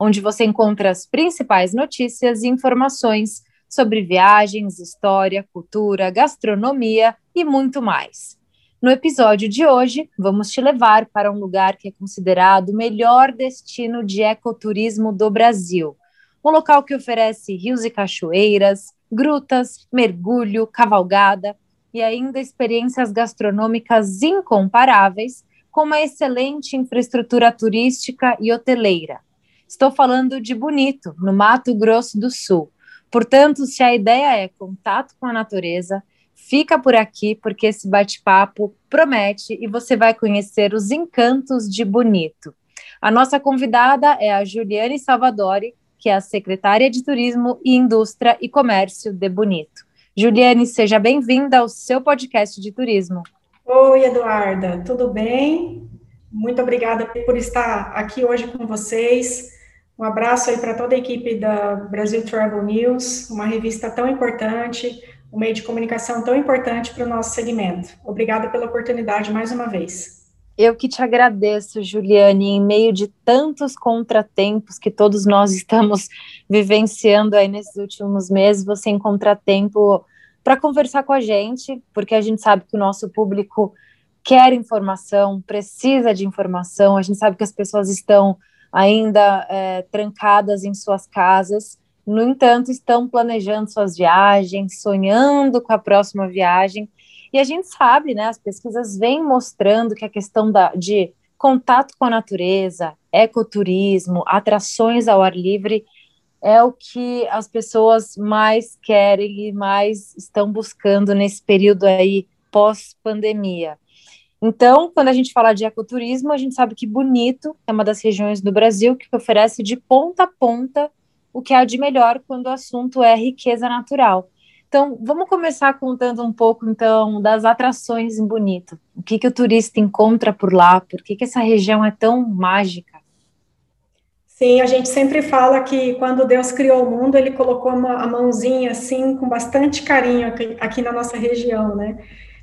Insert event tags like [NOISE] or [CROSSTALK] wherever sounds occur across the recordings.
onde você encontra as principais notícias e informações sobre viagens, história, cultura, gastronomia e muito mais. No episódio de hoje, vamos te levar para um lugar que é considerado o melhor destino de ecoturismo do Brasil. Um local que oferece rios e cachoeiras, grutas, mergulho, cavalgada e ainda experiências gastronômicas incomparáveis, com uma excelente infraestrutura turística e hoteleira. Estou falando de Bonito, no Mato Grosso do Sul. Portanto, se a ideia é contato com a natureza, fica por aqui porque esse bate-papo promete e você vai conhecer os encantos de Bonito. A nossa convidada é a Juliane Salvadori, que é a secretária de Turismo e Indústria e Comércio de Bonito. Juliane, seja bem-vinda ao seu podcast de turismo. Oi, Eduarda, tudo bem? Muito obrigada por estar aqui hoje com vocês. Um abraço aí para toda a equipe da Brasil Travel News, uma revista tão importante, um meio de comunicação tão importante para o nosso segmento. Obrigada pela oportunidade mais uma vez. Eu que te agradeço, Juliane, em meio de tantos contratempos que todos nós estamos [LAUGHS] vivenciando aí nesses últimos meses, você encontra tempo para conversar com a gente, porque a gente sabe que o nosso público quer informação, precisa de informação, a gente sabe que as pessoas estão ainda é, trancadas em suas casas, no entanto, estão planejando suas viagens, sonhando com a próxima viagem, e a gente sabe, né, as pesquisas vêm mostrando que a questão da, de contato com a natureza, ecoturismo, atrações ao ar livre, é o que as pessoas mais querem e mais estão buscando nesse período aí pós-pandemia. Então, quando a gente fala de ecoturismo, a gente sabe que Bonito é uma das regiões do Brasil que oferece de ponta a ponta o que há de melhor quando o assunto é riqueza natural. Então, vamos começar contando um pouco, então, das atrações em Bonito. O que, que o turista encontra por lá? Por que, que essa região é tão mágica? Sim, a gente sempre fala que quando Deus criou o mundo, ele colocou uma, a mãozinha assim, com bastante carinho aqui, aqui, na nossa região, né?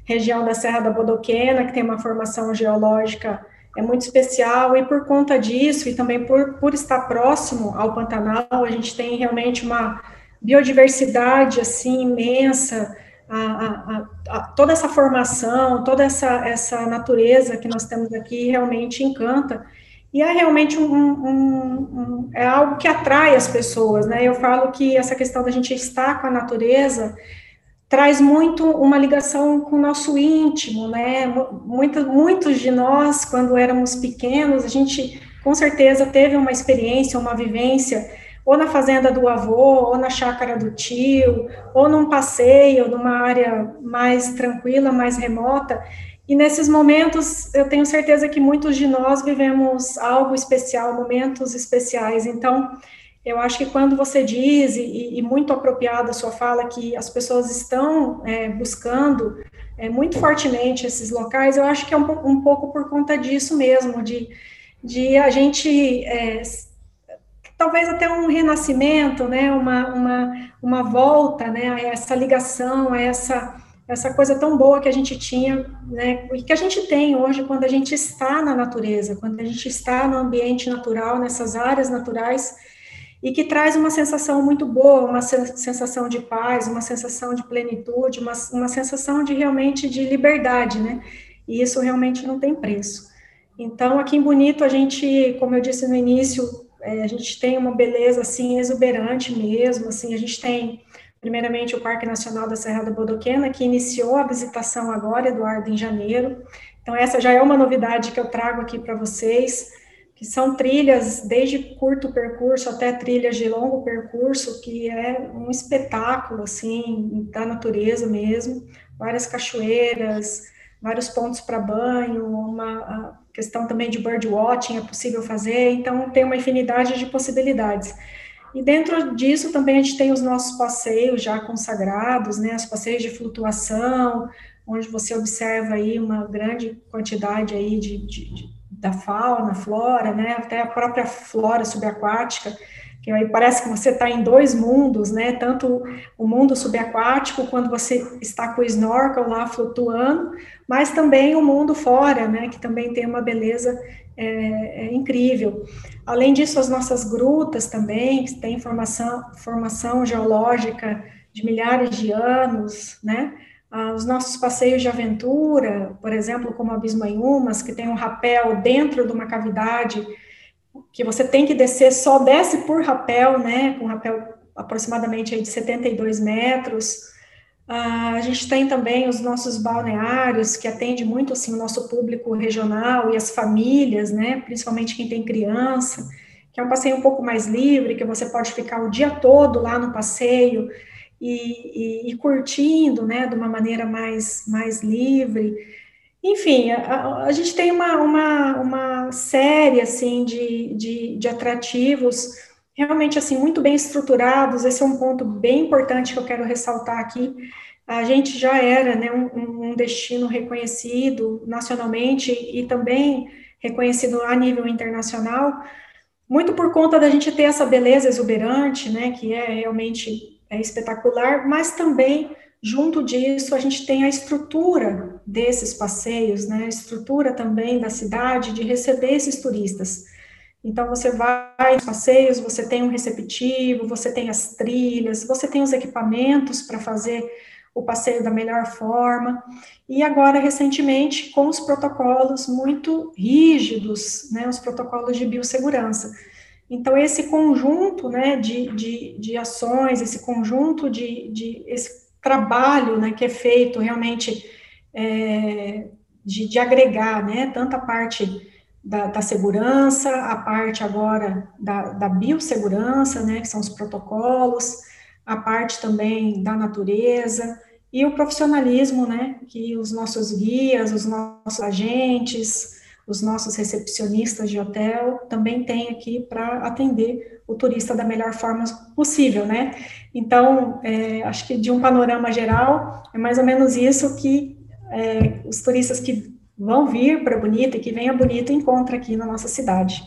Região da Serra da Bodoquena, que tem uma formação geológica é muito especial, e por conta disso, e também por, por estar próximo ao Pantanal, a gente tem realmente uma biodiversidade assim imensa, a, a, a, toda essa formação, toda essa, essa natureza que nós temos aqui realmente encanta. E é realmente um, um, um, é algo que atrai as pessoas, né? Eu falo que essa questão da gente estar com a natureza traz muito uma ligação com o nosso íntimo, né? Muitos, muitos de nós, quando éramos pequenos, a gente com certeza teve uma experiência, uma vivência, ou na fazenda do avô, ou na chácara do tio, ou num passeio, numa área mais tranquila, mais remota, e nesses momentos, eu tenho certeza que muitos de nós vivemos algo especial, momentos especiais. Então, eu acho que quando você diz, e, e muito apropriada a sua fala, que as pessoas estão é, buscando é, muito fortemente esses locais, eu acho que é um, um pouco por conta disso mesmo, de, de a gente. É, talvez até um renascimento, né, uma, uma, uma volta, né, a essa ligação, a essa essa coisa tão boa que a gente tinha, né, e que a gente tem hoje quando a gente está na natureza, quando a gente está no ambiente natural, nessas áreas naturais, e que traz uma sensação muito boa, uma sensação de paz, uma sensação de plenitude, uma, uma sensação de realmente de liberdade, né, e isso realmente não tem preço. Então, aqui em Bonito, a gente, como eu disse no início, é, a gente tem uma beleza, assim, exuberante mesmo, assim, a gente tem primeiramente o Parque Nacional da Serra da Bodoquena, que iniciou a visitação agora, Eduardo, em janeiro. Então, essa já é uma novidade que eu trago aqui para vocês, que são trilhas desde curto percurso até trilhas de longo percurso, que é um espetáculo, assim, da natureza mesmo, várias cachoeiras, vários pontos para banho, uma questão também de birdwatching é possível fazer, então tem uma infinidade de possibilidades. E dentro disso também a gente tem os nossos passeios já consagrados, né, os passeios de flutuação, onde você observa aí uma grande quantidade aí de, de, de da fauna, flora, né, até a própria flora subaquática, que aí parece que você está em dois mundos, né, tanto o mundo subaquático, quando você está com o snorkel lá flutuando, mas também o mundo fora, né, que também tem uma beleza é, é incrível. Além disso, as nossas grutas também, que têm formação, formação geológica de milhares de anos, né, os nossos passeios de aventura, por exemplo, como Abismo Umas, que tem um rapel dentro de uma cavidade, que você tem que descer, só desce por rapel, né, com um rapel aproximadamente aí de 72 metros. Ah, a gente tem também os nossos balneários, que atende muito, assim, o nosso público regional e as famílias, né, principalmente quem tem criança, que é um passeio um pouco mais livre, que você pode ficar o dia todo lá no passeio, e, e, e, curtindo, né, de uma maneira mais, mais livre. Enfim, a, a gente tem uma, uma, uma série, assim, de, de, de atrativos realmente, assim, muito bem estruturados, esse é um ponto bem importante que eu quero ressaltar aqui, a gente já era, né, um, um destino reconhecido nacionalmente e também reconhecido a nível internacional, muito por conta da gente ter essa beleza exuberante, né, que é realmente é espetacular, mas também, junto disso, a gente tem a estrutura desses passeios, né, a estrutura também da cidade de receber esses turistas. Então, você vai nos passeios, você tem um receptivo, você tem as trilhas, você tem os equipamentos para fazer o passeio da melhor forma. E agora, recentemente, com os protocolos muito rígidos, né, os protocolos de biossegurança. Então, esse conjunto né, de, de, de ações, esse conjunto de, de esse trabalho né, que é feito realmente é, de, de, agregar né, tanta parte da, da, segurança, a parte agora da, da biossegurança, né, que são os protocolos, a parte também da natureza, e o profissionalismo, né, que os nossos guias, os nossos agentes, os nossos recepcionistas de hotel também têm aqui para atender o turista da melhor forma possível, né? Então, é, acho que de um panorama geral, é mais ou menos isso que é, os turistas que vão vir para Bonita e que vêm a Bonita encontram aqui na nossa cidade.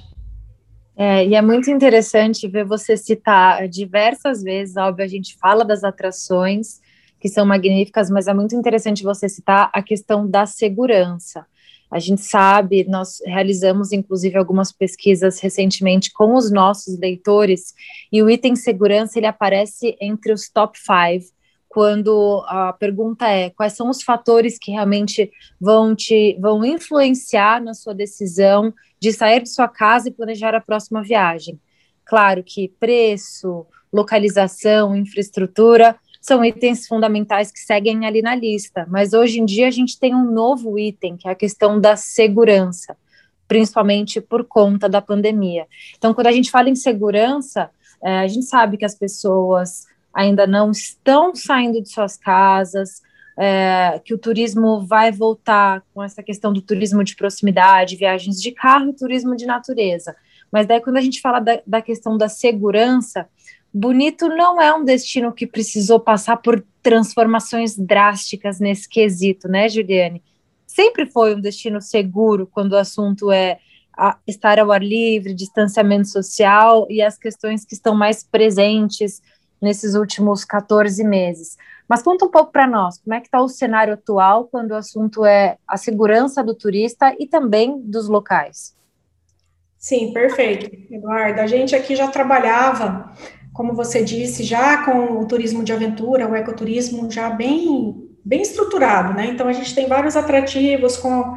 É, e é muito interessante ver você citar diversas vezes, óbvio, a gente fala das atrações, que são magníficas, mas é muito interessante você citar a questão da segurança. A gente sabe, nós realizamos inclusive algumas pesquisas recentemente com os nossos leitores, e o item segurança ele aparece entre os top five quando a pergunta é quais são os fatores que realmente vão te vão influenciar na sua decisão de sair de sua casa e planejar a próxima viagem. Claro que preço, localização, infraestrutura são itens fundamentais que seguem ali na lista, mas hoje em dia a gente tem um novo item, que é a questão da segurança, principalmente por conta da pandemia. Então, quando a gente fala em segurança, é, a gente sabe que as pessoas ainda não estão saindo de suas casas, é, que o turismo vai voltar com essa questão do turismo de proximidade, viagens de carro e turismo de natureza. Mas daí, quando a gente fala da, da questão da segurança, Bonito não é um destino que precisou passar por transformações drásticas nesse quesito, né, Juliane? Sempre foi um destino seguro quando o assunto é estar ao ar livre, distanciamento social e as questões que estão mais presentes nesses últimos 14 meses. Mas conta um pouco para nós, como é que está o cenário atual quando o assunto é a segurança do turista e também dos locais? Sim, perfeito, Eduardo. A gente aqui já trabalhava como você disse, já com o turismo de aventura, o ecoturismo já bem, bem estruturado, né? Então, a gente tem vários atrativos com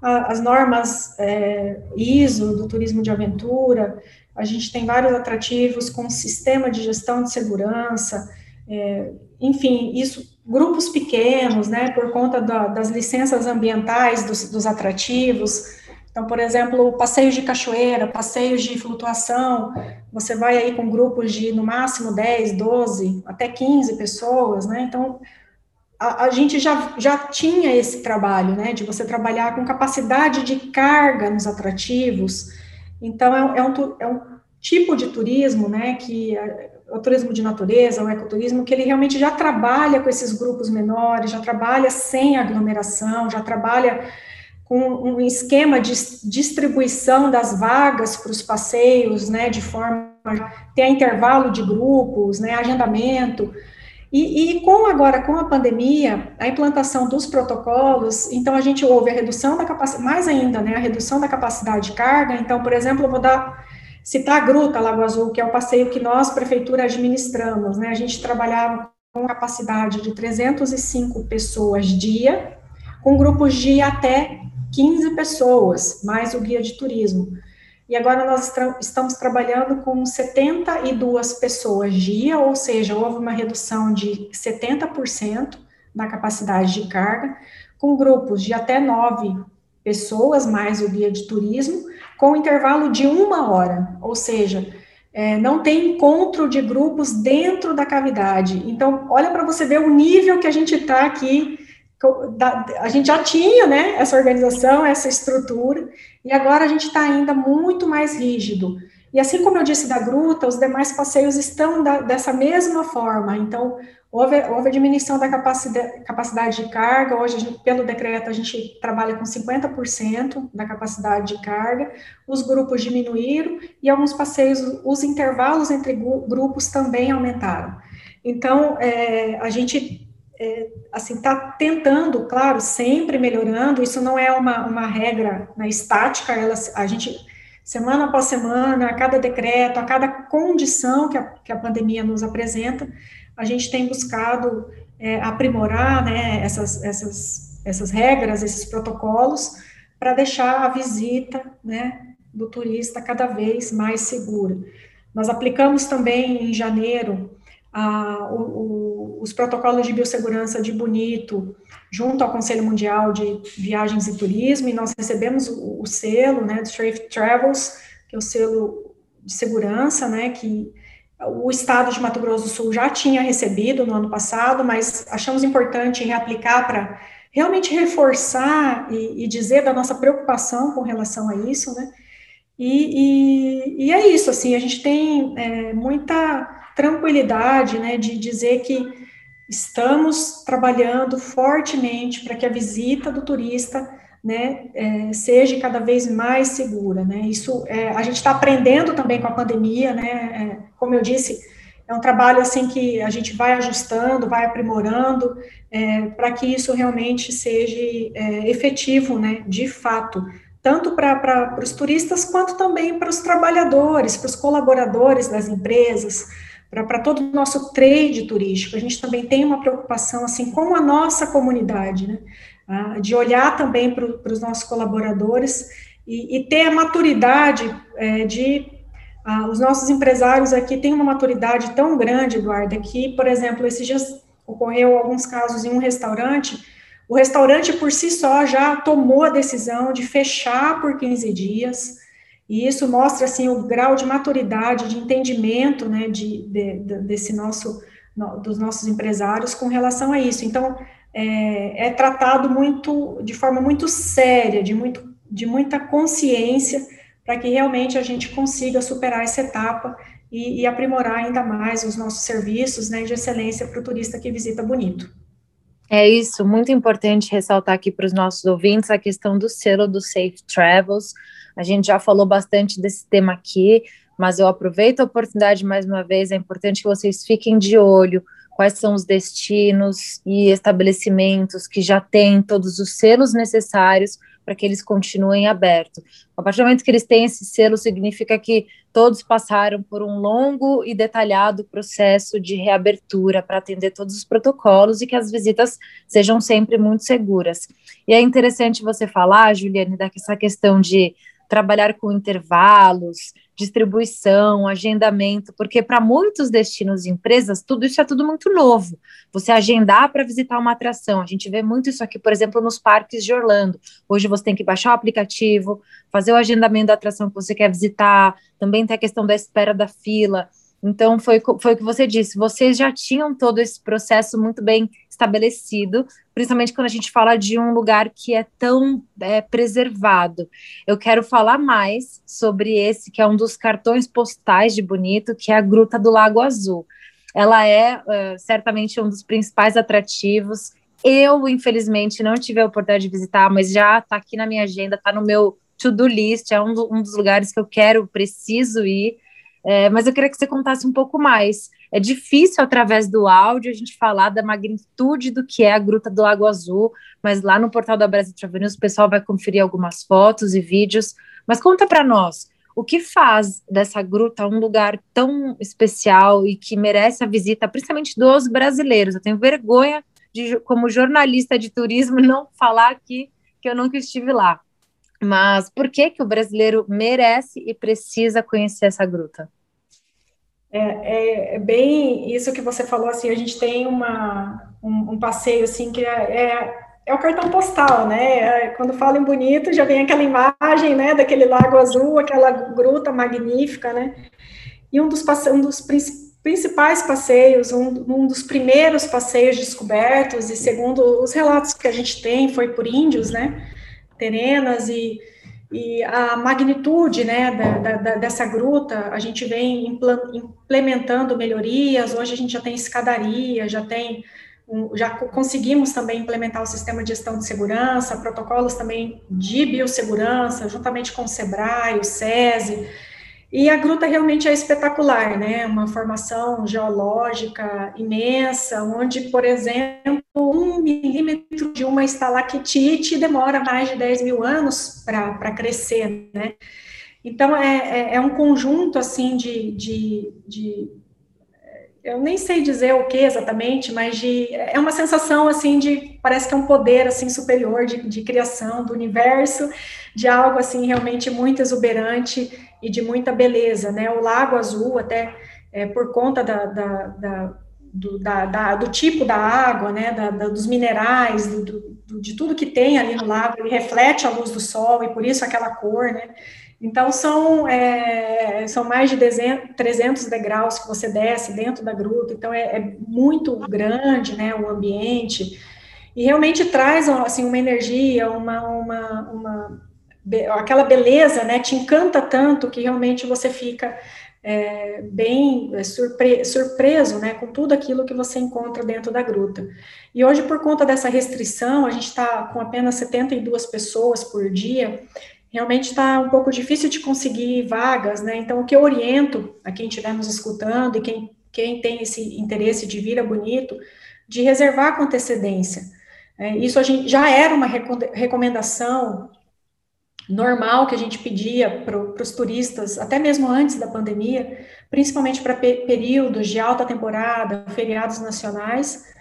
a, as normas é, ISO do turismo de aventura, a gente tem vários atrativos com sistema de gestão de segurança, é, enfim, isso, grupos pequenos, né, por conta da, das licenças ambientais dos, dos atrativos, então, por exemplo, passeios de cachoeira, passeios de flutuação, você vai aí com grupos de no máximo 10, 12, até 15 pessoas, né? Então, a, a, gente já, já tinha esse trabalho, né, de você trabalhar com capacidade de carga nos atrativos. Então, é, é, um, é um tipo de turismo, né, que é o turismo de natureza, o ecoturismo, que ele realmente já trabalha com esses grupos menores, já trabalha sem aglomeração, já trabalha com um esquema de distribuição das vagas para os passeios, né, de forma ter intervalo de grupos, né, agendamento. E, e, com agora, com a pandemia, a implantação dos protocolos, então a gente houve a redução da capacidade, mais ainda, né, a redução da capacidade de carga. Então, por exemplo, eu vou dar, citar a Gruta Lago Azul, que é o passeio que nós, prefeitura, administramos, né, a gente trabalhava com capacidade de 305 pessoas dia, com grupos de até 15 pessoas, mais o guia de turismo. E agora nós estamos trabalhando com 72 pessoas dia, ou seja, houve uma redução de 70% da capacidade de carga, com grupos de até nove pessoas, mais o guia de turismo, com intervalo de uma hora, ou seja, é, não tem encontro de grupos dentro da cavidade. Então, olha para você ver o nível que a gente está aqui a gente já tinha, né, essa organização, essa estrutura, e agora a gente está ainda muito mais rígido. E assim como eu disse da gruta, os demais passeios estão da, dessa mesma forma. Então, houve, houve diminuição da capacidade, capacidade de carga. Hoje, gente, pelo decreto, a gente trabalha com 50% da capacidade de carga. Os grupos diminuíram e alguns passeios, os intervalos entre grupos também aumentaram. Então, é, a gente é, assim, está tentando, claro, sempre melhorando, isso não é uma, uma regra né, estática, ela, a gente, semana após semana, a cada decreto, a cada condição que a, que a pandemia nos apresenta, a gente tem buscado é, aprimorar, né, essas, essas, essas regras, esses protocolos, para deixar a visita, né, do turista cada vez mais segura. Nós aplicamos também em janeiro a, o, o, os protocolos de biossegurança de Bonito, junto ao Conselho Mundial de Viagens e Turismo, e nós recebemos o, o selo, né, do Safe Travels, que é o selo de segurança, né, que o estado de Mato Grosso do Sul já tinha recebido no ano passado, mas achamos importante reaplicar para realmente reforçar e, e, dizer da nossa preocupação com relação a isso, né, e, e, e é isso, assim, a gente tem é, muita tranquilidade, né, de dizer que estamos trabalhando fortemente para que a visita do turista, né, é, seja cada vez mais segura, né, isso, é, a gente está aprendendo também com a pandemia, né, é, como eu disse, é um trabalho, assim, que a gente vai ajustando, vai aprimorando, é, para que isso realmente seja é, efetivo, né, de fato, tanto para os turistas, quanto também para os trabalhadores, para os colaboradores das empresas, para todo o nosso trade turístico. A gente também tem uma preocupação, assim, com a nossa comunidade, né? Ah, de olhar também para os nossos colaboradores e, e, ter a maturidade é, de. Ah, os nossos empresários aqui têm uma maturidade tão grande, Eduardo, que, por exemplo, esses dias ocorreu alguns casos em um restaurante, o restaurante por si só já tomou a decisão de fechar por 15 dias, e isso mostra, assim, o grau de maturidade, de entendimento, né, de, de, de desse nosso, no, dos nossos empresários com relação a isso. Então, é, é, tratado muito, de forma muito séria, de, muito, de muita consciência, para que realmente a gente consiga superar essa etapa e, e aprimorar ainda mais os nossos serviços, né, de excelência para o turista que visita Bonito. É isso, muito importante ressaltar aqui para os nossos ouvintes a questão do selo do Safe Travels, a gente já falou bastante desse tema aqui, mas eu aproveito a oportunidade mais uma vez. É importante que vocês fiquem de olho quais são os destinos e estabelecimentos que já têm todos os selos necessários para que eles continuem abertos. A partir do momento que eles têm esse selo, significa que todos passaram por um longo e detalhado processo de reabertura para atender todos os protocolos e que as visitas sejam sempre muito seguras. E é interessante você falar, Juliane, dessa questão de trabalhar com intervalos, distribuição, agendamento, porque para muitos destinos e empresas, tudo isso é tudo muito novo. Você agendar para visitar uma atração, a gente vê muito isso aqui, por exemplo, nos parques de Orlando. Hoje você tem que baixar o aplicativo, fazer o agendamento da atração que você quer visitar, também tem a questão da espera da fila. Então, foi, foi o que você disse, vocês já tinham todo esse processo muito bem estabelecido, principalmente quando a gente fala de um lugar que é tão é, preservado. Eu quero falar mais sobre esse, que é um dos cartões postais de Bonito, que é a Gruta do Lago Azul. Ela é uh, certamente um dos principais atrativos. Eu, infelizmente, não tive a oportunidade de visitar, mas já está aqui na minha agenda, está no meu to-do list, é um, um dos lugares que eu quero, preciso ir. É, mas eu queria que você contasse um pouco mais. É difícil, através do áudio, a gente falar da magnitude do que é a Gruta do Lago Azul, mas lá no portal da Brasil Travel News o pessoal vai conferir algumas fotos e vídeos. Mas conta para nós, o que faz dessa gruta um lugar tão especial e que merece a visita, principalmente dos brasileiros? Eu tenho vergonha de, como jornalista de turismo, [LAUGHS] não falar aqui que eu nunca estive lá. Mas por que que o brasileiro merece e precisa conhecer essa gruta? É, é, é bem isso que você falou, assim, a gente tem uma, um, um passeio, assim, que é, é, é, o cartão postal, né, é, quando fala em bonito, já vem aquela imagem, né, daquele lago azul, aquela gruta magnífica, né, e um dos, um dos principais passeios, um, um dos primeiros passeios descobertos, e segundo os relatos que a gente tem, foi por índios, né, terenas e, e a magnitude né, da, da, dessa gruta, a gente vem implementando melhorias, hoje a gente já tem escadaria, já tem já conseguimos também implementar o sistema de gestão de segurança, protocolos também de biossegurança, juntamente com o SEBRAE, o SESI, e a gruta realmente é espetacular, né? Uma formação geológica imensa, onde, por exemplo, um milímetro de uma estalactite demora mais de 10 mil anos para crescer, né? Então, é, é, é, um conjunto, assim, de, de, de, Eu nem sei dizer o que exatamente, mas de, é uma sensação, assim, de... Parece que é um poder, assim, superior de, de criação do universo, de algo, assim, realmente muito exuberante e de muita beleza, né? O Lago Azul, até é, por conta da, da, da, do, do, tipo da água, né? dos minerais, do, do, de tudo que tem ali no lago, ele reflete a luz do sol e por isso aquela cor, né? Então, são, é, são mais de 300 degraus que você desce dentro da gruta, então é, é muito grande, né, o ambiente, e realmente traz, assim, uma energia, uma, uma, uma aquela beleza, né, te encanta tanto que realmente você fica é, bem é, surpre surpreso, né, com tudo aquilo que você encontra dentro da gruta. E hoje, por conta dessa restrição, a gente está com apenas 72 pessoas por dia, realmente está um pouco difícil de conseguir vagas, né, então o que eu oriento a quem estiver nos escutando e quem, quem tem esse interesse de vir a Bonito, de reservar com antecedência. É, isso a gente já era uma recomendação normal que a gente pedia para os turistas, até mesmo antes da pandemia, principalmente para pe períodos de alta temporada, feriados nacionais,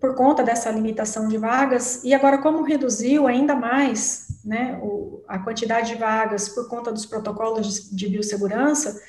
por conta dessa limitação de vagas, e agora como reduziu ainda mais né, o, a quantidade de vagas por conta dos protocolos de, de biossegurança,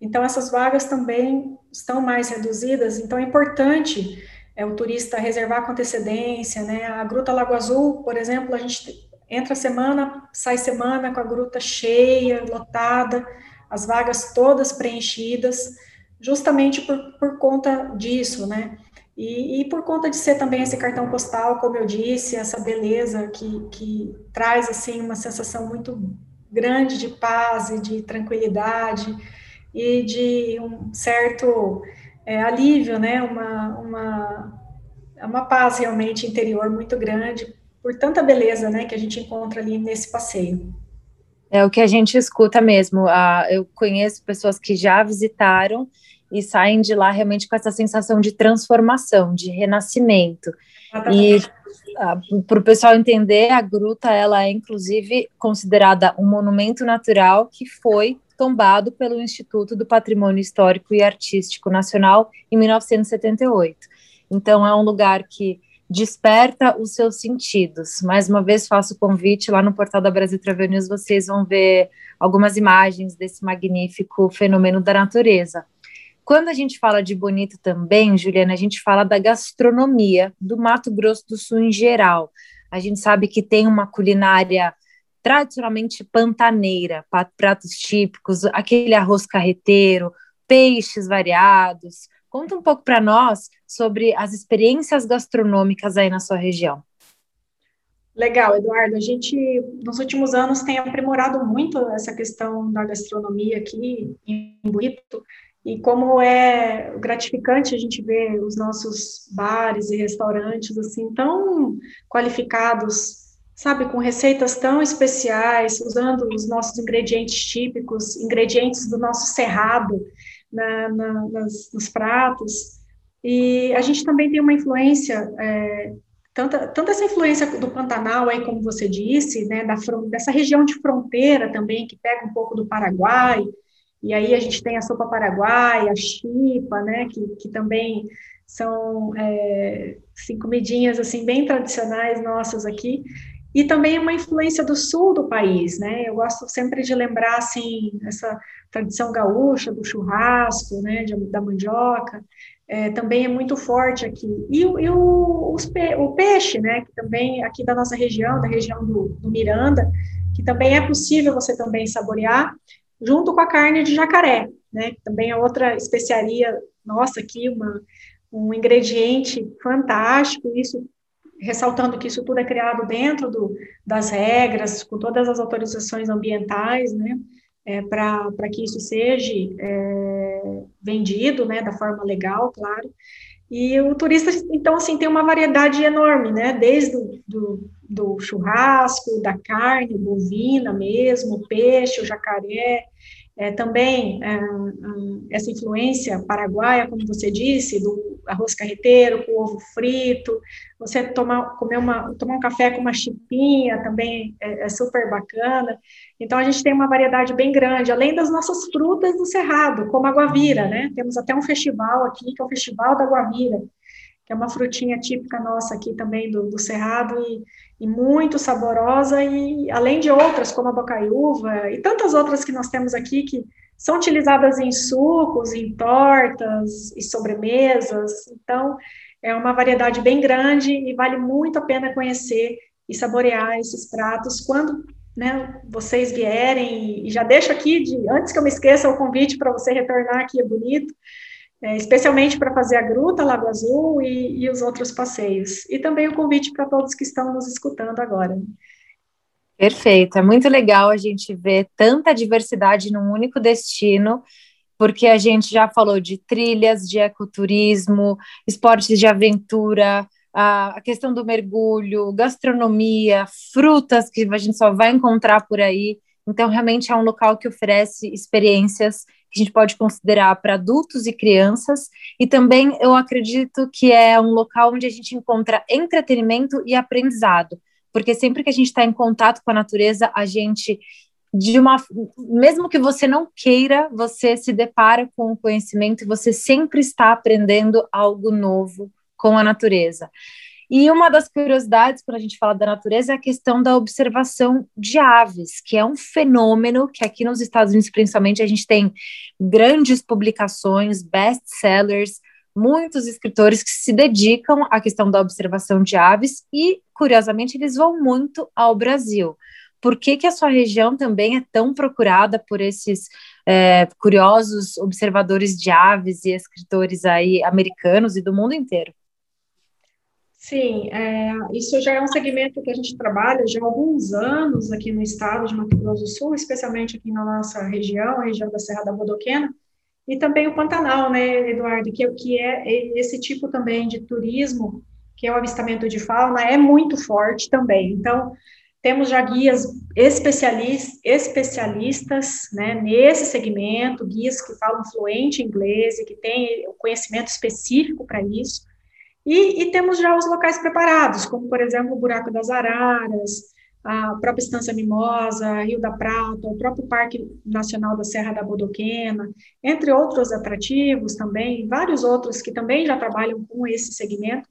então essas vagas também estão mais reduzidas, então é importante é, o turista reservar com antecedência, né, a Gruta Lago Azul, por exemplo, a gente entra semana, sai semana com a gruta cheia, lotada, as vagas todas preenchidas, justamente por, por conta disso, né? E, e, por conta de ser também esse cartão postal, como eu disse, essa beleza que, que traz, assim, uma sensação muito grande de paz e de tranquilidade e de um certo é, alívio, né? Uma, uma, uma paz realmente interior muito grande por tanta beleza, né, que a gente encontra ali nesse passeio. É o que a gente escuta mesmo. Ah, eu conheço pessoas que já visitaram e saem de lá realmente com essa sensação de transformação, de renascimento. E ah, para o pessoal entender, a gruta ela é inclusive considerada um monumento natural que foi tombado pelo Instituto do Patrimônio Histórico e Artístico Nacional em 1978. Então é um lugar que desperta os seus sentidos. Mais uma vez faço o convite lá no portal da Brasil Travel News, vocês vão ver algumas imagens desse magnífico fenômeno da natureza. Quando a gente fala de bonito também, Juliana, a gente fala da gastronomia do Mato Grosso do Sul em geral. A gente sabe que tem uma culinária tradicionalmente pantaneira, pratos típicos, aquele arroz carreteiro, peixes variados. Conta um pouco para nós sobre as experiências gastronômicas aí na sua região. Legal, Eduardo. A gente, nos últimos anos, tem aprimorado muito essa questão da gastronomia aqui em Buito, e como é gratificante a gente ver os nossos bares e restaurantes, assim, tão qualificados, sabe, com receitas tão especiais, usando os nossos ingredientes típicos, ingredientes do nosso cerrado na, na, nas, nos pratos. E a gente também tem uma influência é, tanta, tanta essa influência do Pantanal aí, como você disse, né, da, dessa região de fronteira também, que pega um pouco do Paraguai, e aí a gente tem a sopa paraguaia, a chipa, né, que, que também são é, assim, comidinhas assim, bem tradicionais nossas aqui, e também uma influência do sul do país, né, eu gosto sempre de lembrar, assim, essa tradição gaúcha do churrasco, né, de, da mandioca, é, também é muito forte aqui. E, e o, o, peixe, né, que também aqui da nossa região, da região do, do, Miranda, que também é possível você também saborear, junto com a carne de jacaré, né, que também é outra especiaria nossa aqui, uma, um ingrediente fantástico, isso ressaltando que isso tudo é criado dentro do, das regras, com todas as autorizações ambientais, né, é, para que isso seja é, vendido, né, da forma legal, claro. E o turista, então, assim, tem uma variedade enorme, né, desde o do, do churrasco, da carne bovina mesmo, peixe, o jacaré, é, também é, essa influência paraguaia, como você disse, do arroz carreteiro com ovo frito, você tomar, comer uma, tomar um café com uma chipinha também é, é, super bacana. Então, a gente tem uma variedade bem grande, além das nossas frutas do Cerrado, como a guavira, né? Temos até um festival aqui, que é o Festival da Guavira, que é uma frutinha típica nossa aqui também do, do Cerrado, e e muito saborosa, e além de outras, como a bocaiúva, e tantas outras que nós temos aqui que são utilizadas em sucos, em tortas e sobremesas. Então, é uma variedade bem grande e vale muito a pena conhecer e saborear esses pratos quando né, vocês vierem. E já deixo aqui, de, antes que eu me esqueça, o convite para você retornar aqui, é bonito é, especialmente para fazer a Gruta, Lago Azul e, e, os outros passeios. E também o convite para todos que estão nos escutando agora. Perfeito, é muito legal a gente ver tanta diversidade num único destino, porque a gente já falou de trilhas, de ecoturismo, esportes de aventura, a questão do mergulho, gastronomia, frutas que a gente só vai encontrar por aí. Então, realmente é um local que oferece experiências que a gente pode considerar para adultos e crianças, e também eu acredito que é um local onde a gente encontra entretenimento e aprendizado, porque sempre que a gente está em contato com a natureza, a gente de uma mesmo que você não queira, você se depara com o conhecimento e você sempre está aprendendo algo novo com a natureza. E uma das curiosidades, quando a gente fala da natureza, é a questão da observação de aves, que é um fenômeno que aqui nos Estados Unidos, principalmente, a gente tem grandes publicações, best-sellers, muitos escritores que se dedicam à questão da observação de aves e, curiosamente, eles vão muito ao Brasil. Por que, que a sua região também é tão procurada por esses é, curiosos observadores de aves e escritores aí americanos e do mundo inteiro? Sim, é, isso já é um segmento que a gente trabalha já há alguns anos aqui no estado de Mato Grosso do Sul, especialmente aqui na nossa região, a região da Serra da Bodoquena, e também o Pantanal, né, Eduardo, que, que é esse tipo também de turismo, que é o avistamento de fauna, é muito forte também. Então, temos já guias especialistas, especialistas né, nesse segmento, guias que falam fluente inglês e que têm conhecimento específico para isso, e, e, temos já os locais preparados, como, por exemplo, o Buraco das Araras, a própria Estância Mimosa, Rio da Prata, o próprio Parque Nacional da Serra da Bodoquena, entre outros atrativos também, vários outros que também já trabalham com esse segmento.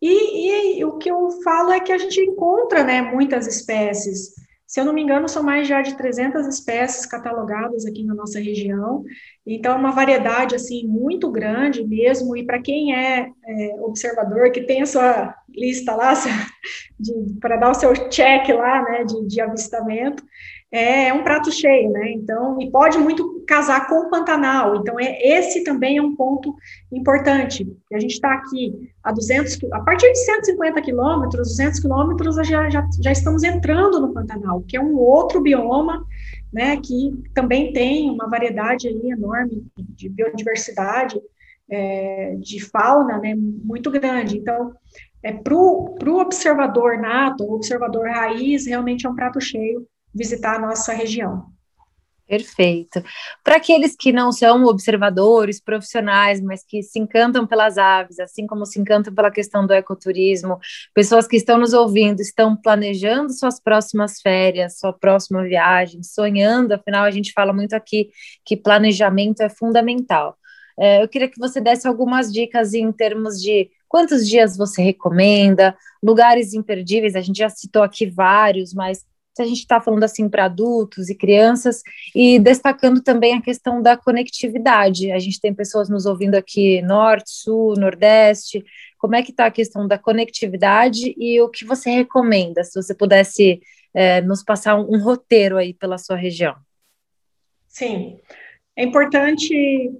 E, e, o que eu falo é que a gente encontra né, muitas espécies, se eu não me engano, são mais já de 300 espécies catalogadas aqui na nossa região. Então, é uma variedade, assim, muito grande mesmo. E para quem é, é, observador, que tem a sua lista lá, [LAUGHS] para dar o seu check lá, né, de, de avistamento, é um prato cheio, né? Então, e pode muito casar com o Pantanal. Então, é, esse também é um ponto importante. A gente está aqui a 200, a partir de 150 quilômetros, 200 quilômetros, já, já, já estamos entrando no Pantanal, que é um outro bioma, né? Que também tem uma variedade aí enorme de biodiversidade, é, de fauna, né? Muito grande. Então, é, para o observador nato, observador raiz, realmente é um prato cheio visitar a nossa região. Perfeito. Para aqueles que não são observadores profissionais, mas que se encantam pelas aves, assim como se encantam pela questão do ecoturismo, pessoas que estão nos ouvindo, estão planejando suas próximas férias, sua próxima viagem, sonhando, afinal, a gente fala muito aqui que planejamento é fundamental. É, eu queria que você desse algumas dicas em termos de quantos dias você recomenda, lugares imperdíveis, a gente já citou aqui vários, mas se a gente está falando assim para adultos e crianças, e destacando também a questão da conectividade. A gente tem pessoas nos ouvindo aqui norte, sul, nordeste. Como é que está a questão da conectividade e o que você recomenda, se você pudesse é, nos passar um, um roteiro aí pela sua região? Sim, é importante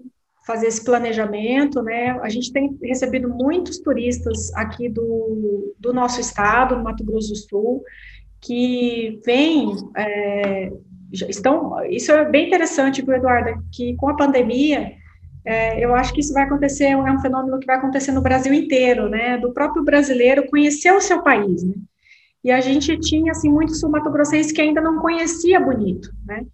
fazer esse planejamento, né? A gente tem recebido muitos turistas aqui do, do nosso estado, no Mato Grosso do Sul, que vêm, é, estão, isso é bem interessante, Eduardo, que com a pandemia, é, eu acho que isso vai acontecer, é um fenômeno que vai acontecer no Brasil inteiro, né, do próprio brasileiro conhecer o seu país, né, e a gente tinha, assim, muitos sul-mato-grossenses que ainda não conhecia Bonito, né,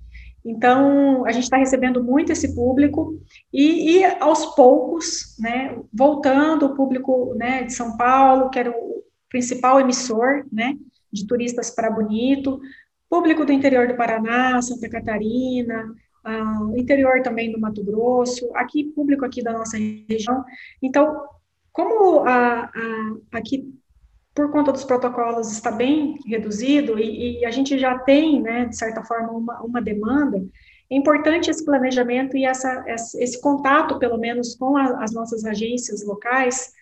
então, a gente está recebendo muito esse público e, e, aos poucos, né, voltando o público, né, de São Paulo, que era o principal emissor, né, de turistas para Bonito, público do interior do Paraná, Santa Catarina, uh, interior também do Mato Grosso, aqui público aqui da nossa região. Então, como aqui por conta dos protocolos está bem reduzido e, e, a gente já tem, né, de certa forma, uma, uma demanda, é importante esse planejamento e essa, esse contato, pelo menos, com a, as nossas agências locais,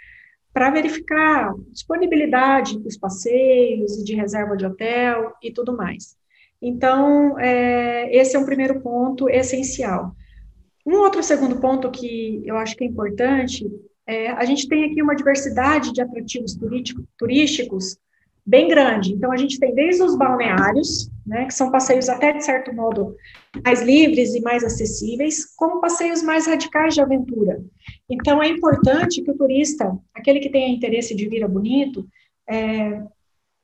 para verificar disponibilidade dos passeios e de reserva de hotel e tudo mais. Então, é, esse é um primeiro ponto essencial. Um outro segundo ponto que eu acho que é importante, é, a gente tem aqui uma diversidade de atrativos turísticos bem grande. Então, a gente tem desde os balneários, né, que são passeios até, de certo modo, mais livres e mais acessíveis, como passeios mais radicais de aventura. Então, é importante que o turista, aquele que tenha interesse de vir a Bonito, é,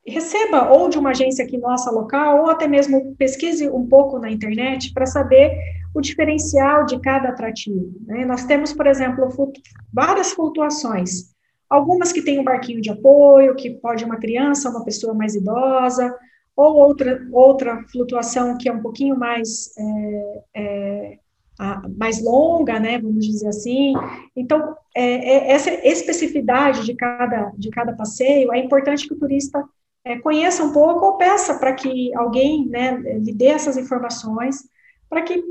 receba ou de uma agência aqui nossa local, ou até mesmo pesquise um pouco na internet para saber o diferencial de cada atrativo. Né? Nós temos, por exemplo, várias flutuações algumas que têm um barquinho de apoio, que pode uma criança, uma pessoa mais idosa, ou outra, outra flutuação que é um pouquinho mais, é, é, a, mais longa, né, vamos dizer assim. Então, é, é essa especificidade de cada, de cada passeio, é importante que o turista é, conheça um pouco ou peça para que alguém né, lhe dê essas informações, para que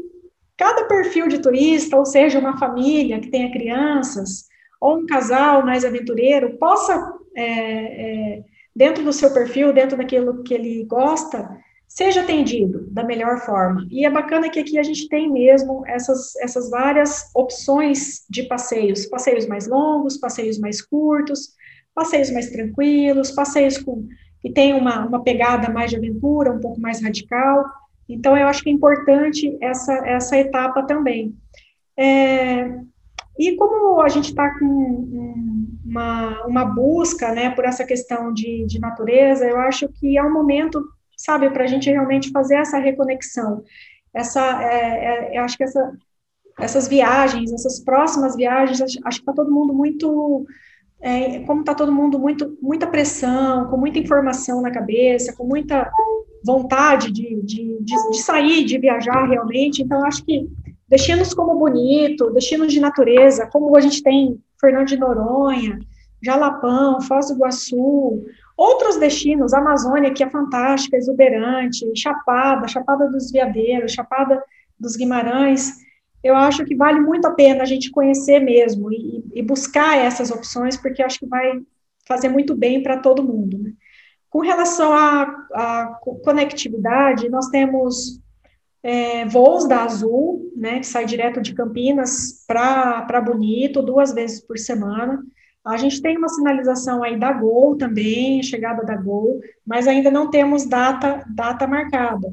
cada perfil de turista, ou seja, uma família que tenha crianças, ou um casal mais aventureiro possa, é, dentro do seu perfil, dentro daquilo que ele gosta, seja atendido da melhor forma. E é bacana que aqui a gente tem mesmo essas, essas várias opções de passeios, passeios mais longos, passeios mais curtos, passeios mais tranquilos, passeios com que tem uma, uma pegada mais de aventura, um pouco mais radical. Então, eu acho que é importante essa, essa etapa também. É, e como a gente está com uma, uma busca né, por essa questão de, de natureza, eu acho que é um momento, sabe, para a gente realmente fazer essa reconexão. Essa, é, é, eu acho que essa, essas viagens, essas próximas viagens, acho, acho que está todo mundo muito. É, como está todo mundo muito, muita pressão, com muita informação na cabeça, com muita vontade de, de, de, de sair, de viajar realmente, então acho que destinos como Bonito, destinos de natureza, como a gente tem Fernando de Noronha, Jalapão, Foz do Iguaçu, outros destinos, Amazônia, que é fantástica, exuberante, Chapada, Chapada dos Veadeiros, Chapada dos Guimarães, eu acho que vale muito a pena a gente conhecer mesmo e, e buscar essas opções, porque acho que vai fazer muito bem para todo mundo. Né? Com relação à, conectividade, nós temos é, voos da Azul, né, que sai direto de Campinas para Bonito, duas vezes por semana. A gente tem uma sinalização aí da Gol também, chegada da Gol, mas ainda não temos data, data marcada.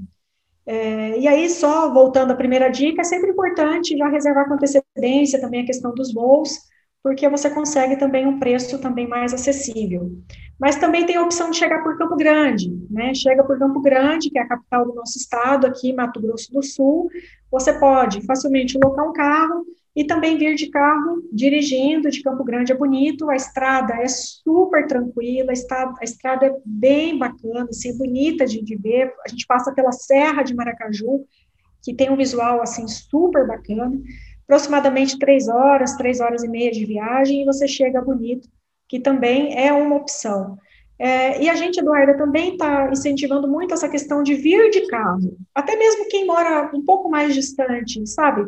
É, e aí, só voltando à primeira dica, é sempre importante já reservar com antecedência também a questão dos voos, porque você consegue também um preço também mais acessível. Mas também tem a opção de chegar por Campo Grande, né? Chega por Campo Grande, que é a capital do nosso estado, aqui Mato Grosso do Sul, você pode facilmente locar um carro e também vir de carro dirigindo de Campo Grande é bonito, a estrada é super tranquila, a estrada, a estrada é bem bacana, assim, bonita de, de ver, a gente passa pela Serra de Maracaju, que tem um visual, assim, super bacana, aproximadamente três horas, três horas e meia de viagem, e você chega bonito, que também é uma opção. É, e a gente, Eduarda, também está incentivando muito essa questão de vir de carro, até mesmo quem mora um pouco mais distante, sabe?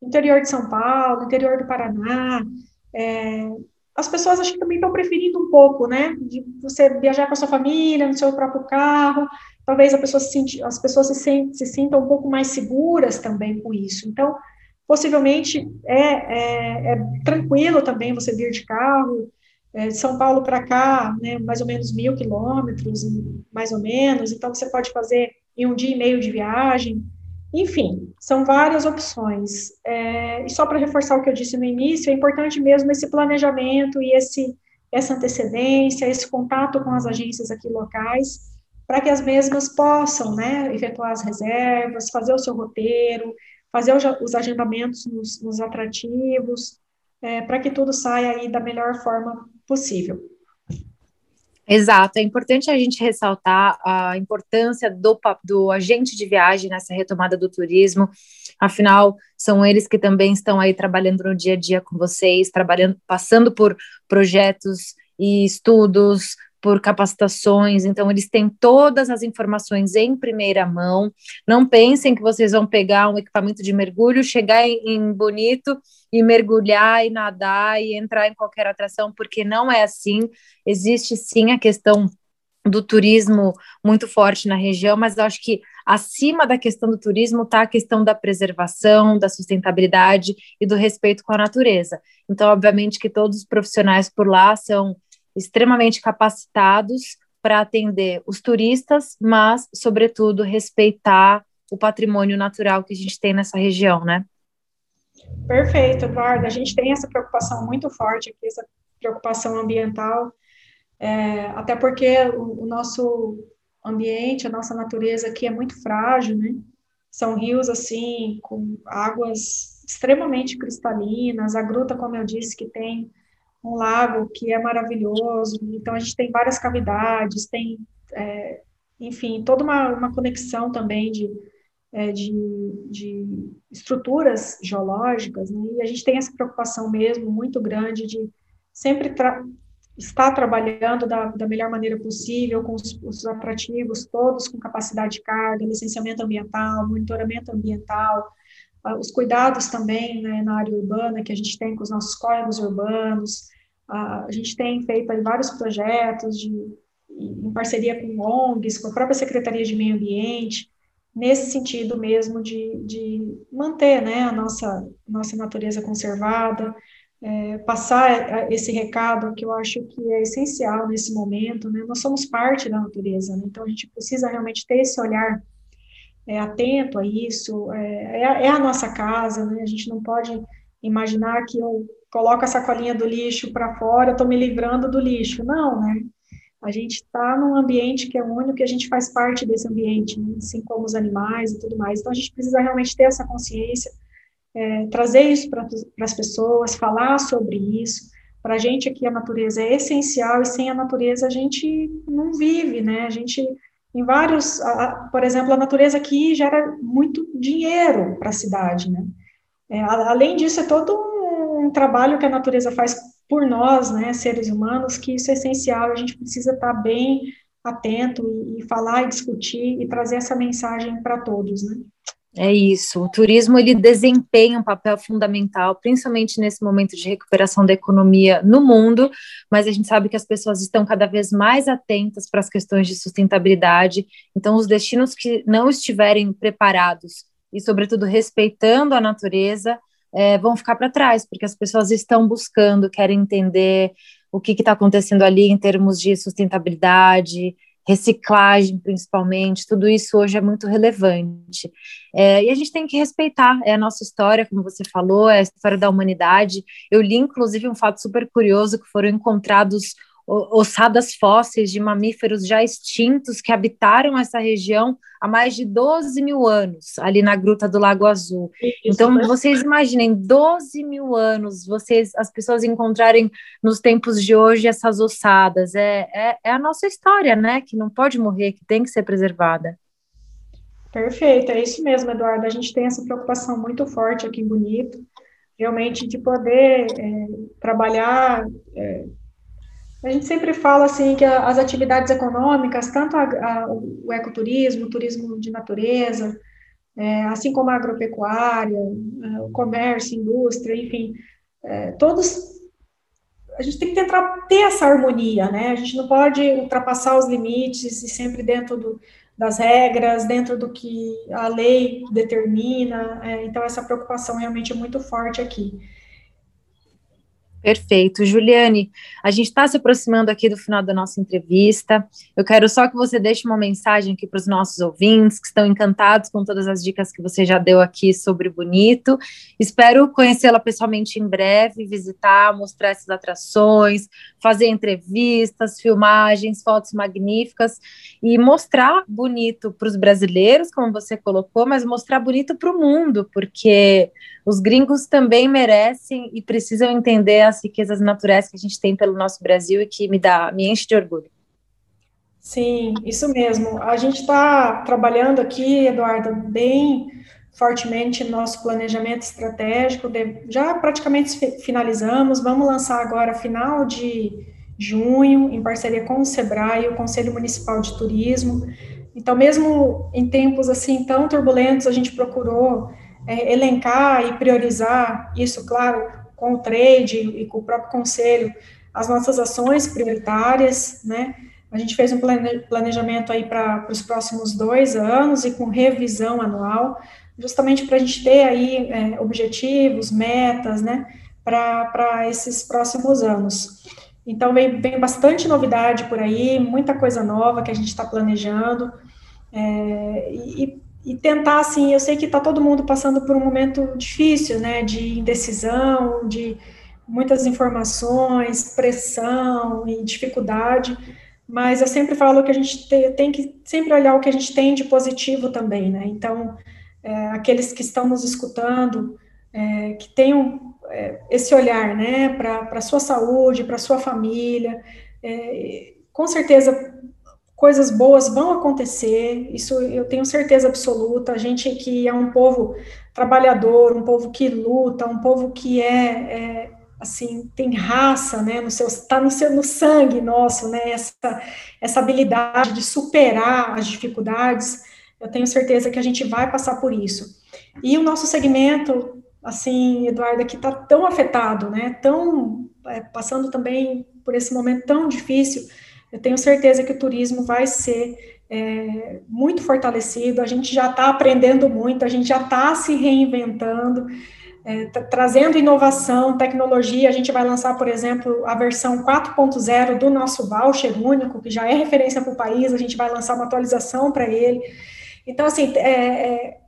interior de São Paulo, interior do Paraná. É, as pessoas acho que também estão preferindo um pouco, né, de você viajar com a sua família, no seu próprio carro, talvez pessoa se, as pessoas se, se, sintam um pouco mais seguras também com isso. Então, possivelmente é, é, é tranquilo também você vir de carro, é, de São Paulo para cá, né, mais ou menos mil quilômetros, mais ou menos, então você pode fazer em um dia e meio de viagem, enfim, são várias opções. É, e só para reforçar o que eu disse no início, é importante mesmo esse planejamento e esse, essa antecedência, esse contato com as agências aqui locais, para que as mesmas possam né, efetuar as reservas, fazer o seu roteiro, fazer os agendamentos nos, nos atrativos, é, para que tudo saia aí da melhor forma possível. Exato, é importante a gente ressaltar a importância do, do agente de viagem nessa retomada do turismo, afinal, são eles que também estão aí trabalhando no dia a dia com vocês, trabalhando, passando por projetos e estudos, por capacitações, então eles têm todas as informações em primeira mão. Não pensem que vocês vão pegar um equipamento de mergulho, chegar em, em Bonito e mergulhar e nadar e entrar em qualquer atração, porque não é assim. Existe sim a questão do turismo muito forte na região, mas eu acho que acima da questão do turismo está a questão da preservação, da sustentabilidade e do respeito com a natureza. Então, obviamente que todos os profissionais por lá são extremamente capacitados para atender os turistas, mas, sobretudo, respeitar o patrimônio natural que a gente tem nessa região, né? Perfeito, Eduardo. A gente tem essa preocupação muito forte aqui, essa preocupação ambiental, é, até porque o, o, nosso ambiente, a nossa natureza aqui é muito frágil, né? São rios, assim, com águas extremamente cristalinas, a gruta, como eu disse, que tem um lago que é maravilhoso, então a gente tem várias cavidades, tem, é, enfim, toda uma, uma conexão também de, é, de, de, estruturas geológicas, né? e a gente tem essa preocupação mesmo muito grande de sempre tra estar trabalhando da, da, melhor maneira possível, com os, os, atrativos todos com capacidade de carga, licenciamento ambiental, monitoramento ambiental, os cuidados também né, na área urbana que a gente tem com os nossos códigos urbanos, uh, a gente tem feito vários projetos de, em parceria com ONGs, com a própria Secretaria de Meio Ambiente, nesse sentido mesmo de, de manter né, a nossa, nossa natureza conservada, é, passar esse recado que eu acho que é essencial nesse momento, né? Nós somos parte da natureza, né? então a gente precisa realmente ter esse olhar é, atento a isso. É, é, é, a nossa casa, né? A gente não pode imaginar que eu coloco a sacolinha do lixo para fora, estou me livrando do lixo. Não, né? A gente está num ambiente que é único e a gente faz parte desse ambiente, né? assim como os animais e tudo mais. Então, a gente precisa realmente ter essa consciência, é, trazer isso para as pessoas, falar sobre isso. Para a gente aqui, a natureza é essencial e sem a natureza a gente não vive, né? A gente, em vários, por exemplo, a natureza aqui gera muito dinheiro para a cidade, né? É, além disso, é todo um trabalho que a natureza faz por nós, né, seres humanos, que isso é essencial, a gente precisa estar bem atento e, e falar e discutir e trazer essa mensagem para todos, né? É isso. O turismo ele desempenha um papel fundamental, principalmente nesse momento de recuperação da economia no mundo, mas a gente sabe que as pessoas estão cada vez mais atentas para as questões de sustentabilidade. Então, os destinos que não estiverem preparados e, sobretudo, respeitando a natureza, é, vão ficar para trás, porque as pessoas estão buscando, querem entender o que está acontecendo ali em termos de sustentabilidade, reciclagem principalmente, tudo isso hoje é muito relevante. É, e a gente tem que respeitar, é a nossa história, como você falou, é a história da humanidade. Eu li, inclusive, um fato super curioso, que foram encontrados ossadas fósseis de mamíferos já extintos que habitaram essa região há mais de 12 mil anos, ali na Gruta do Lago Azul. Isso, então, né? vocês imaginem, 12 mil anos, vocês, as pessoas encontrarem nos tempos de hoje essas ossadas. É, é, é a nossa história, né? Que não pode morrer, que tem que ser preservada. Perfeito, é isso mesmo, Eduardo. A gente tem essa preocupação muito forte aqui em Bonito, realmente de poder é, trabalhar é, a gente sempre fala assim que as atividades econômicas, tanto a, a, o ecoturismo, o turismo de natureza, é, assim como a agropecuária, é, o comércio, indústria, enfim, é, todos a gente tem que tentar ter essa harmonia, né? A gente não pode ultrapassar os limites e sempre dentro do, das regras, dentro do que a lei determina. É, então essa preocupação realmente é muito forte aqui. Perfeito. Juliane, a gente está se aproximando aqui do final da nossa entrevista. Eu quero só que você deixe uma mensagem aqui para os nossos ouvintes que estão encantados com todas as dicas que você já deu aqui sobre Bonito. Espero conhecê-la pessoalmente em breve, visitar, mostrar essas atrações, fazer entrevistas, filmagens, fotos magníficas e mostrar Bonito para os brasileiros, como você colocou, mas mostrar Bonito para o mundo, porque os gringos também merecem e precisam entender as riquezas naturais que a gente tem pelo nosso Brasil e que me dá, me enche de orgulho. Sim, isso mesmo. A gente está trabalhando aqui, Eduardo, bem fortemente no nosso planejamento estratégico. Já praticamente finalizamos. Vamos lançar agora, final de junho, em parceria com o SEBRAE, o Conselho Municipal de Turismo. Então, mesmo em tempos assim tão turbulentos, a gente procurou é, elencar e priorizar isso, claro, com o trade e com o próprio conselho, as nossas ações prioritárias, né? A gente fez um planejamento aí para os próximos dois anos e com revisão anual, justamente para a gente ter aí é, objetivos, metas, né, para esses próximos anos. Então, vem, vem bastante novidade por aí, muita coisa nova que a gente está planejando, é, e, e tentar, assim, eu sei que está todo mundo passando por um momento difícil, né, de indecisão, de muitas informações, pressão e dificuldade, mas eu sempre falo que a gente tem, tem que sempre olhar o que a gente tem de positivo também, né, então, é, aqueles que estão nos escutando, é, que tenham é, esse olhar, né, para a sua saúde, para a sua família, é, com certeza coisas boas vão acontecer, isso eu tenho certeza absoluta. A gente que é um povo trabalhador, um povo que luta, um povo que é, é assim, tem raça, né, no seu, está no seu, no sangue nosso, né, essa, essa habilidade de superar as dificuldades, eu tenho certeza que a gente vai passar por isso. E o nosso segmento, assim, Eduardo, que está tão afetado, né, tão, é, passando também por esse momento tão difícil, eu tenho certeza que o turismo vai ser é, muito fortalecido, a gente já está aprendendo muito, a gente já está se reinventando, é, trazendo inovação, tecnologia, a gente vai lançar, por exemplo, a versão 4.0 do nosso voucher único, que já é referência para o país, a gente vai lançar uma atualização para ele. Então, assim, é, é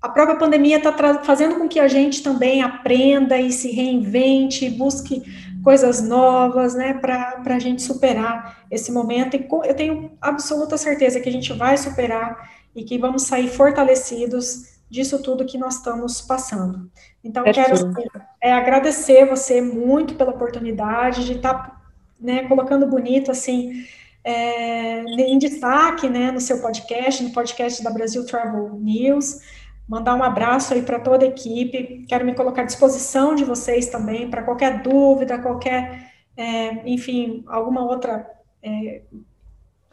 a própria pandemia está fazendo com que a gente também aprenda e se reinvente, busque coisas novas, né, para a gente superar esse momento. E eu tenho absoluta certeza que a gente vai superar e que vamos sair fortalecidos disso tudo que nós estamos passando. Então, quero é, agradecer você muito pela oportunidade de estar tá, né, colocando bonito assim. É, em destaque, né, no seu podcast, no podcast da Brasil Travel News, mandar um abraço aí para toda a equipe. Quero me colocar à disposição de vocês também para qualquer dúvida, qualquer, é, enfim, alguma outra, é,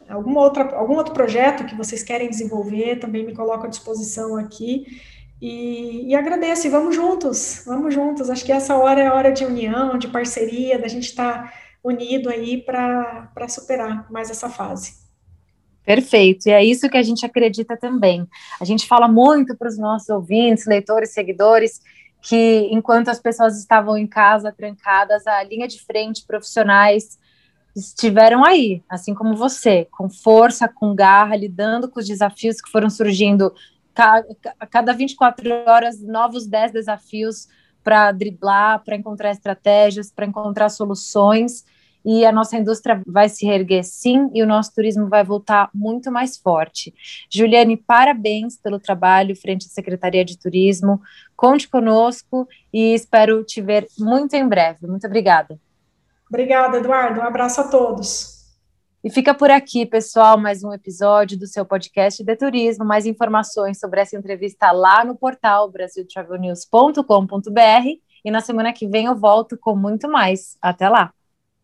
alguma outra, algum outro projeto que vocês querem desenvolver, também me coloco à disposição aqui. E, e, agradeço, e vamos juntos, vamos juntos. Acho que essa hora é hora de união, de parceria, da gente estar tá unido aí para superar mais essa fase. Perfeito, e é isso que a gente acredita também. A gente fala muito para os nossos ouvintes, leitores, seguidores, que enquanto as pessoas estavam em casa trancadas, a linha de frente, profissionais, estiveram aí, assim como você, com força, com garra, lidando com os desafios que foram surgindo a cada 24 horas, novos 10 desafios para driblar, para encontrar estratégias, para encontrar soluções. E a nossa indústria vai se reerguer sim, e o nosso turismo vai voltar muito mais forte. Juliane, parabéns pelo trabalho frente à Secretaria de Turismo. Conte conosco e espero te ver muito em breve. Muito obrigada. Obrigada, Eduardo. Um abraço a todos. E fica por aqui, pessoal, mais um episódio do seu podcast de turismo. Mais informações sobre essa entrevista lá no portal brasiltravelnews.com.br. E na semana que vem eu volto com muito mais. Até lá!